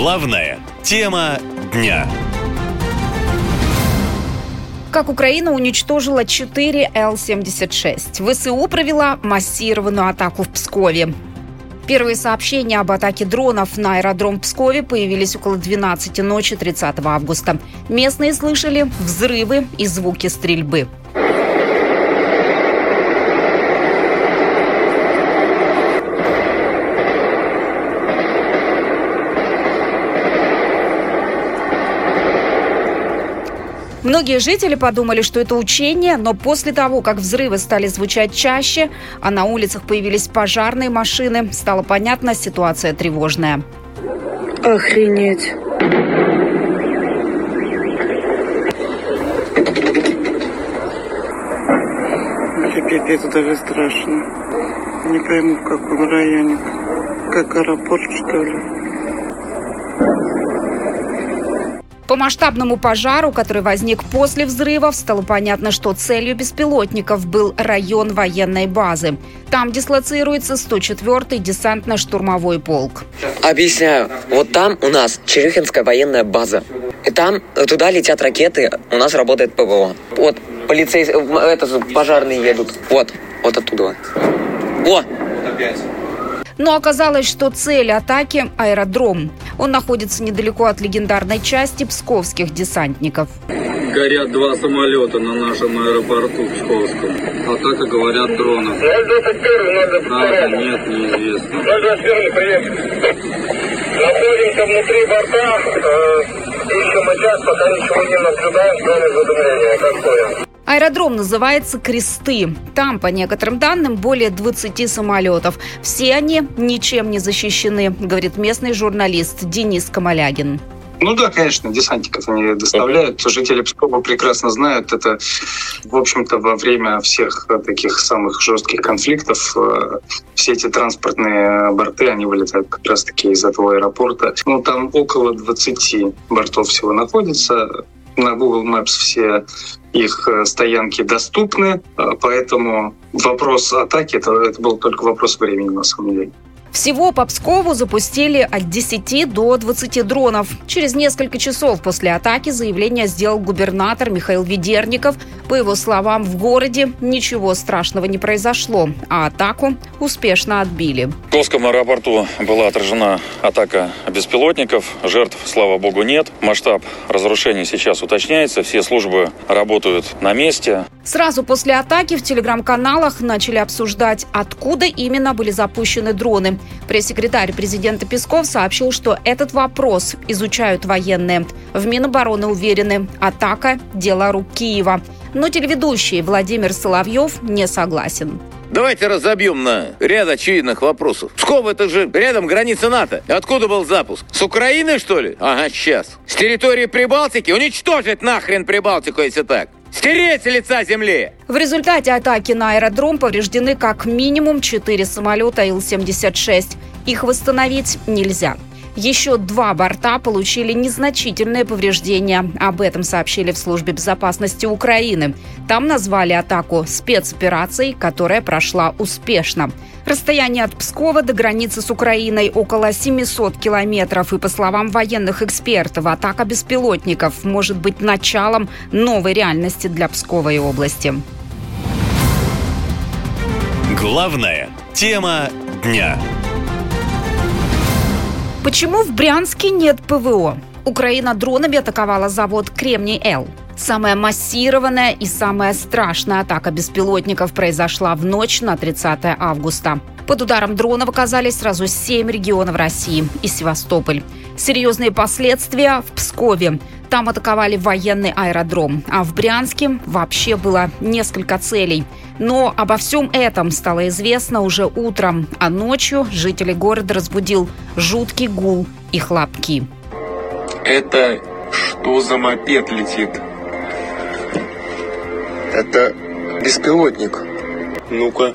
Главная тема дня. Как Украина уничтожила 4 Л-76. ВСУ провела массированную атаку в Пскове. Первые сообщения об атаке дронов на аэродром Пскове появились около 12 ночи 30 августа. Местные слышали взрывы и звуки стрельбы. Многие жители подумали, что это учение, но после того, как взрывы стали звучать чаще, а на улицах появились пожарные машины, стало понятно, ситуация тревожная. Охренеть. Пипец, даже страшно. Не пойму, в каком районе. Как аэропорт, что ли? По масштабному пожару, который возник после взрывов, стало понятно, что целью беспилотников был район военной базы. Там дислоцируется 104-й десантно-штурмовой полк. Объясняю. Вот там у нас Черехинская военная база. И там туда летят ракеты, у нас работает ПВО. Вот полицейские, это пожарные едут. Вот, вот оттуда. О! Но оказалось, что цель атаки – аэродром. Он находится недалеко от легендарной части псковских десантников. Горят два самолета на нашем аэропорту Псковском. Атака, говорят, дронов. 021, Правда, нет, неизвестно. 021, привет. Находимся внутри борта. Э, ищем сейчас, пока ничего не наблюдаем, кроме задымления. Как понял? Аэродром называется «Кресты». Там, по некоторым данным, более 20 самолетов. Все они ничем не защищены, говорит местный журналист Денис Камалягин. Ну да, конечно, десантников они доставляют. Жители Пскова прекрасно знают. Это, в общем-то, во время всех таких самых жестких конфликтов э, все эти транспортные борты, они вылетают как раз-таки из этого аэропорта. Ну, там около 20 бортов всего находится. На Google Maps все их э, стоянки доступны, э, поэтому вопрос атаки это, это был только вопрос времени на самом деле. Всего по Пскову запустили от 10 до 20 дронов. Через несколько часов после атаки заявление сделал губернатор Михаил Ведерников. По его словам, в городе ничего страшного не произошло, а атаку успешно отбили. В Псковском аэропорту была отражена атака беспилотников. Жертв, слава богу, нет. Масштаб разрушений сейчас уточняется. Все службы работают на месте. Сразу после атаки в телеграм-каналах начали обсуждать, откуда именно были запущены дроны. Пресс-секретарь президента Песков сообщил, что этот вопрос изучают военные. В Минобороны уверены, атака – дело рук Киева. Но телеведущий Владимир Соловьев не согласен. Давайте разобьем на ряд очевидных вопросов. Псков это же рядом граница НАТО. Откуда был запуск? С Украины, что ли? Ага, сейчас. С территории Прибалтики? Уничтожить нахрен Прибалтику, если так. Стереть с лица земли! В результате атаки на аэродром повреждены как минимум 4 самолета Ил-76. Их восстановить нельзя. Еще два борта получили незначительные повреждения. Об этом сообщили в службе безопасности Украины. Там назвали атаку спецоперацией, которая прошла успешно. Расстояние от Пскова до границы с Украиной около 700 километров. И по словам военных экспертов, атака беспилотников может быть началом новой реальности для Пскова и области. Главная тема дня. Почему в Брянске нет ПВО? Украина дронами атаковала завод «Кремний-Л». Самая массированная и самая страшная атака беспилотников произошла в ночь на 30 августа. Под ударом дронов оказались сразу семь регионов России и Севастополь. Серьезные последствия в Пскове. Там атаковали военный аэродром, а в Брянске вообще было несколько целей. Но обо всем этом стало известно уже утром, а ночью жители города разбудил жуткий гул и хлопки. Это что за мопед летит? Это беспилотник. Ну-ка.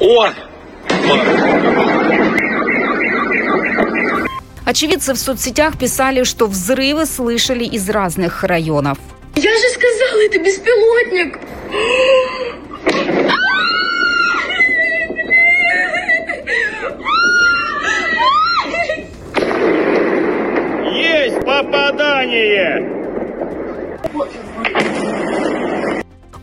О! Очевидцы в соцсетях писали, что взрывы слышали из разных районов. Я же сказала, это беспилотник! Есть попадание!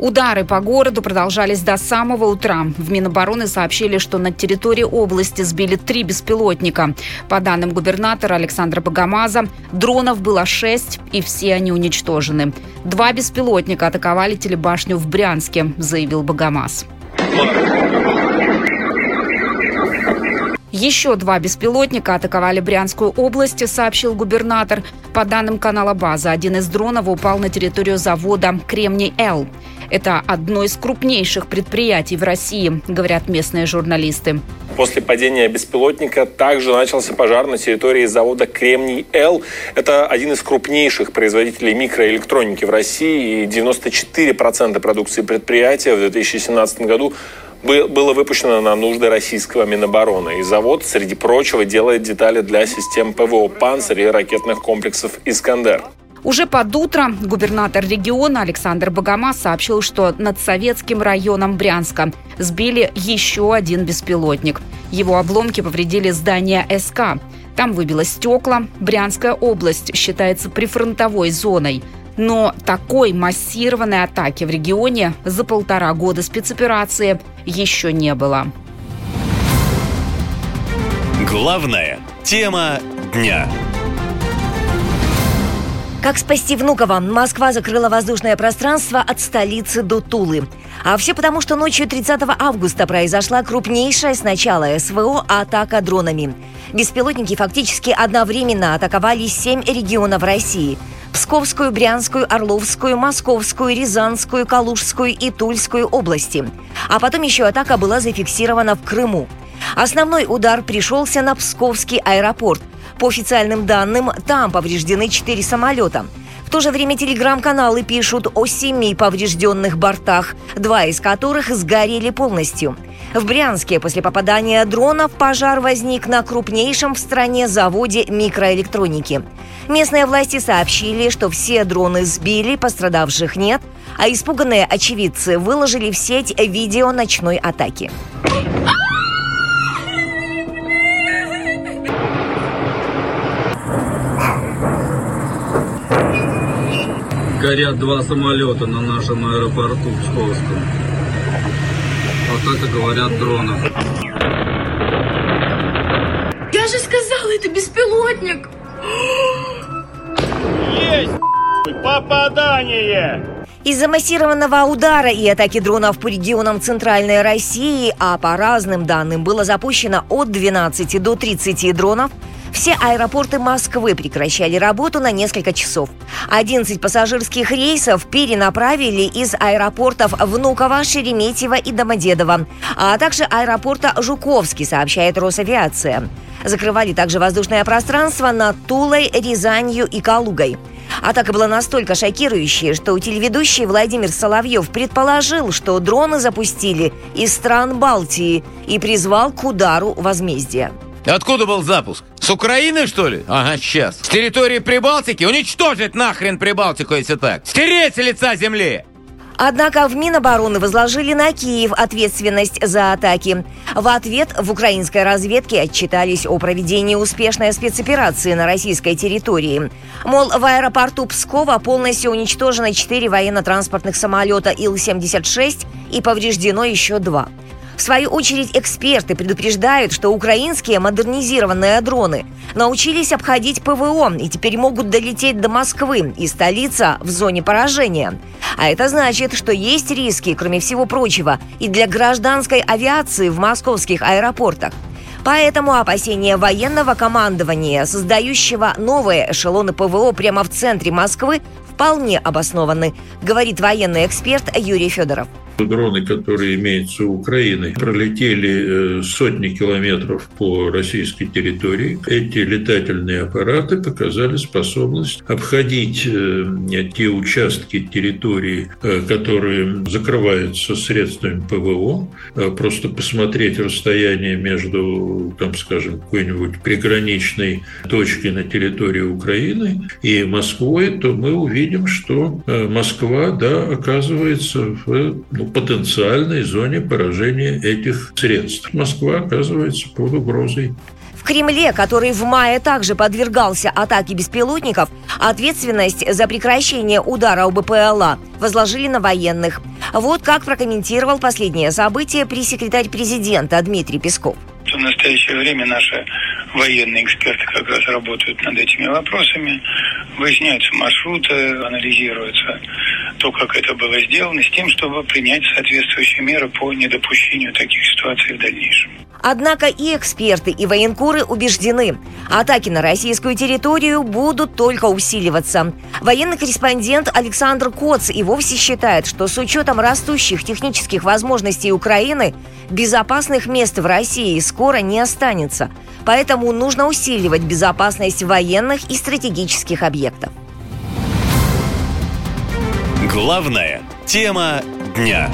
Удары по городу продолжались до самого утра. В Минобороны сообщили, что на территории области сбили три беспилотника. По данным губернатора Александра Богомаза, дронов было шесть, и все они уничтожены. Два беспилотника атаковали телебашню в Брянске, заявил Богомаз. Еще два беспилотника атаковали Брянскую область, сообщил губернатор. По данным канала «База», один из дронов упал на территорию завода «Кремний-Л». Это одно из крупнейших предприятий в России, говорят местные журналисты. После падения беспилотника также начался пожар на территории завода «Кремний-Л». Это один из крупнейших производителей микроэлектроники в России. И 94% продукции предприятия в 2017 году было выпущено на нужды российского Минобороны. И завод, среди прочего, делает детали для систем ПВО «Панцирь» и ракетных комплексов «Искандер». Уже под утро губернатор региона Александр Богомаз сообщил, что над советским районом Брянска сбили еще один беспилотник. Его обломки повредили здание СК. Там выбило стекла. Брянская область считается прифронтовой зоной. Но такой массированной атаки в регионе за полтора года спецоперации еще не было. Главная тема дня. Как спасти Внуково? Москва закрыла воздушное пространство от столицы до Тулы. А все потому, что ночью 30 августа произошла крупнейшая с начала СВО атака дронами. Беспилотники фактически одновременно атаковали семь регионов России. Псковскую, Брянскую, Орловскую, Московскую, Рязанскую, Калужскую и Тульскую области. А потом еще атака была зафиксирована в Крыму. Основной удар пришелся на Псковский аэропорт. По официальным данным, там повреждены четыре самолета. То же время телеграм-каналы пишут о семи поврежденных бортах, два из которых сгорели полностью. В Брянске после попадания дронов пожар возник на крупнейшем в стране заводе микроэлектроники. Местные власти сообщили, что все дроны сбили, пострадавших нет, а испуганные очевидцы выложили в сеть видео ночной атаки. Горят два самолета на нашем аэропорту Псковском. Атака, говорят, дронов. Я же сказала, это беспилотник! Есть попадание! Из-за массированного удара и атаки дронов по регионам Центральной России, а по разным данным было запущено от 12 до 30 дронов, все аэропорты Москвы прекращали работу на несколько часов. 11 пассажирских рейсов перенаправили из аэропортов Внуково, Шереметьево и Домодедово, а также аэропорта Жуковский, сообщает Росавиация. Закрывали также воздушное пространство над Тулой, Рязанью и Калугой. Атака была настолько шокирующей, что телеведущий Владимир Соловьев предположил, что дроны запустили из стран Балтии и призвал к удару возмездия. Откуда был запуск? С Украины, что ли? Ага, сейчас. С территории Прибалтики? Уничтожить нахрен Прибалтику, если так. Стереть лица земли! Однако в Минобороны возложили на Киев ответственность за атаки. В ответ в украинской разведке отчитались о проведении успешной спецоперации на российской территории. Мол, в аэропорту Пскова полностью уничтожено 4 военно-транспортных самолета Ил-76 и повреждено еще два. Свою очередь, эксперты предупреждают, что украинские модернизированные дроны научились обходить ПВО и теперь могут долететь до Москвы, и столица в зоне поражения. А это значит, что есть риски, кроме всего прочего, и для гражданской авиации в московских аэропортах. Поэтому опасения военного командования, создающего новые эшелоны ПВО прямо в центре Москвы, вполне обоснованы, говорит военный эксперт Юрий Федоров. Дроны, которые имеются у Украины, пролетели э, сотни километров по российской территории. Эти летательные аппараты показали способность обходить э, те участки территории, э, которые закрываются средствами ПВО, просто посмотреть расстояние между, там, скажем, какой-нибудь приграничной точкой на территории Украины и Москвой, то мы увидим, что Москва, да, оказывается в ну, потенциальной зоне поражения этих средств. Москва оказывается под угрозой. В Кремле, который в мае также подвергался атаке беспилотников, ответственность за прекращение удара у БПЛА возложили на военных. Вот как прокомментировал последнее событие пресс-секретарь президента Дмитрий Песков. В настоящее время наши военные эксперты как раз работают над этими вопросами, выясняются маршруты, анализируется то, как это было сделано, с тем, чтобы принять соответствующие меры по недопущению таких ситуаций в дальнейшем. Однако и эксперты, и военкоры убеждены, атаки на российскую территорию будут только усиливаться. Военный корреспондент Александр Коц и вовсе считает, что с учетом растущих технических возможностей Украины безопасных мест в России скоро не останется. Поэтому нужно усиливать безопасность военных и стратегических объектов. Главная тема дня.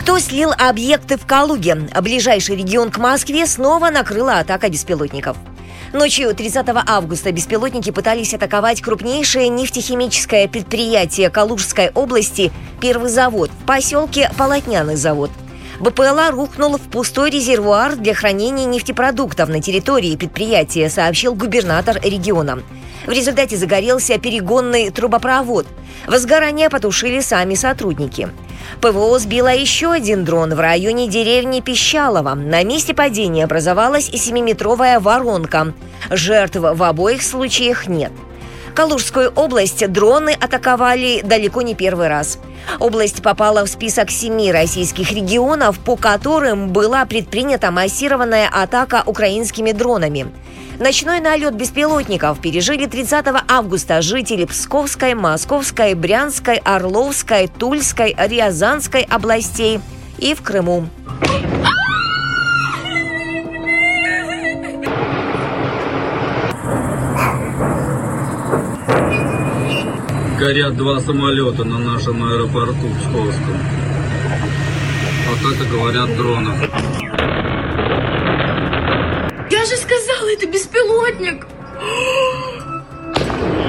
Кто слил объекты в Калуге? Ближайший регион к Москве снова накрыла атака беспилотников. Ночью 30 августа беспилотники пытались атаковать крупнейшее нефтехимическое предприятие Калужской области «Первый завод» в поселке Полотняный завод. БПЛА рухнул в пустой резервуар для хранения нефтепродуктов на территории предприятия, сообщил губернатор региона. В результате загорелся перегонный трубопровод. Возгорание потушили сами сотрудники. ПВО сбило еще один дрон в районе деревни Пищалова. На месте падения образовалась 7-метровая воронка. Жертв в обоих случаях нет. Калужскую область дроны атаковали далеко не первый раз. Область попала в список семи российских регионов, по которым была предпринята массированная атака украинскими дронами. Ночной налет беспилотников пережили 30 августа жители Псковской, Московской, Брянской, Орловской, Тульской, Рязанской областей и в Крыму. Горят два самолета на нашем аэропорту Псковском. Атака, говорят, дронов. Я же сказала, это беспилотник.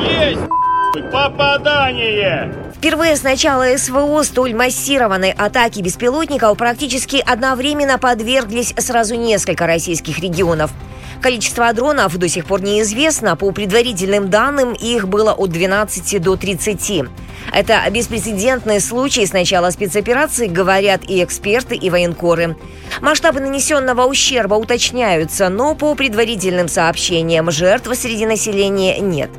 Есть попадание! Впервые с начала СВО столь массированной атаки беспилотников практически одновременно подверглись сразу несколько российских регионов. Количество дронов до сих пор неизвестно. По предварительным данным, их было от 12 до 30. Это беспрецедентный случай с начала спецоперации, говорят и эксперты, и военкоры. Масштабы нанесенного ущерба уточняются, но по предварительным сообщениям жертв среди населения нет.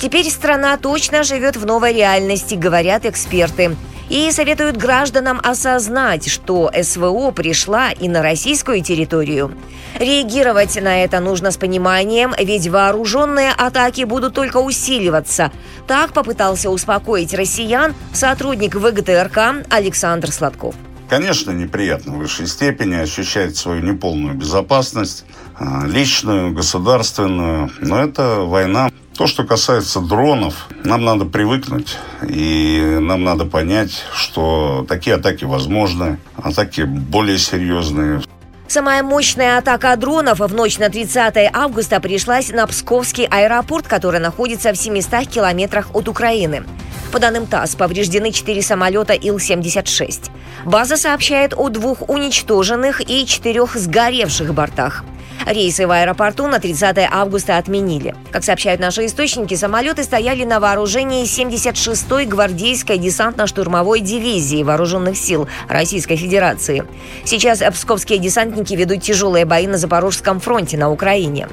Теперь страна точно живет в новой реальности, говорят эксперты. И советуют гражданам осознать, что СВО пришла и на российскую территорию. Реагировать на это нужно с пониманием, ведь вооруженные атаки будут только усиливаться. Так попытался успокоить россиян сотрудник ВГТРК Александр Сладков. Конечно, неприятно в высшей степени ощущать свою неполную безопасность, а, личную, государственную. Но это война. То, что касается дронов, нам надо привыкнуть, и нам надо понять, что такие атаки возможны, атаки более серьезные. Самая мощная атака дронов в ночь на 30 августа пришлась на Псковский аэропорт, который находится в 700 километрах от Украины. По данным ТАСС, повреждены четыре самолета Ил-76. База сообщает о двух уничтоженных и четырех сгоревших бортах. Рейсы в аэропорту на 30 августа отменили. Как сообщают наши источники, самолеты стояли на вооружении 76-й гвардейской десантно-штурмовой дивизии вооруженных сил Российской Федерации. Сейчас псковские десантники ведут тяжелые бои на Запорожском фронте на Украине.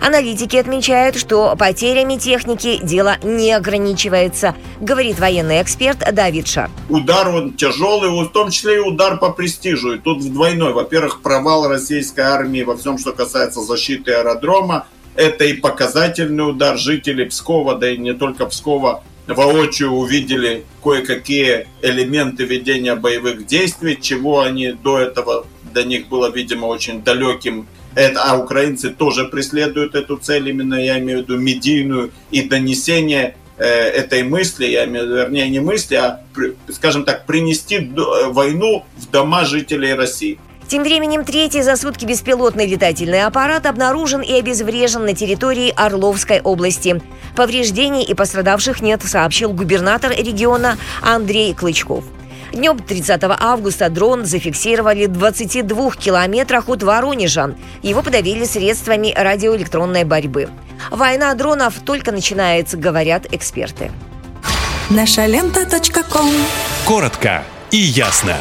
Аналитики отмечают, что потерями техники дело не ограничивается, говорит военный эксперт Давид Шар. Удар он тяжелый, в том числе и удар по престижу. И тут двойной. Во-первых, провал российской армии во всем, что касается защиты аэродрома. Это и показательный удар. Жители Пскова, да и не только Пскова, воочию увидели кое-какие элементы ведения боевых действий, чего они до этого до них было, видимо, очень далеким это, а украинцы тоже преследуют эту цель, именно я имею в виду медийную и донесение э, этой мысли, я имею, вернее не мысли, а, скажем так, принести войну в дома жителей России. Тем временем третий за сутки беспилотный летательный аппарат обнаружен и обезврежен на территории Орловской области. Повреждений и пострадавших нет, сообщил губернатор региона Андрей Клычков. Днем 30 августа дрон зафиксировали в 22 километрах от Воронежа. Его подавили средствами радиоэлектронной борьбы. Война дронов только начинается, говорят эксперты. Наша лента. Коротко и ясно.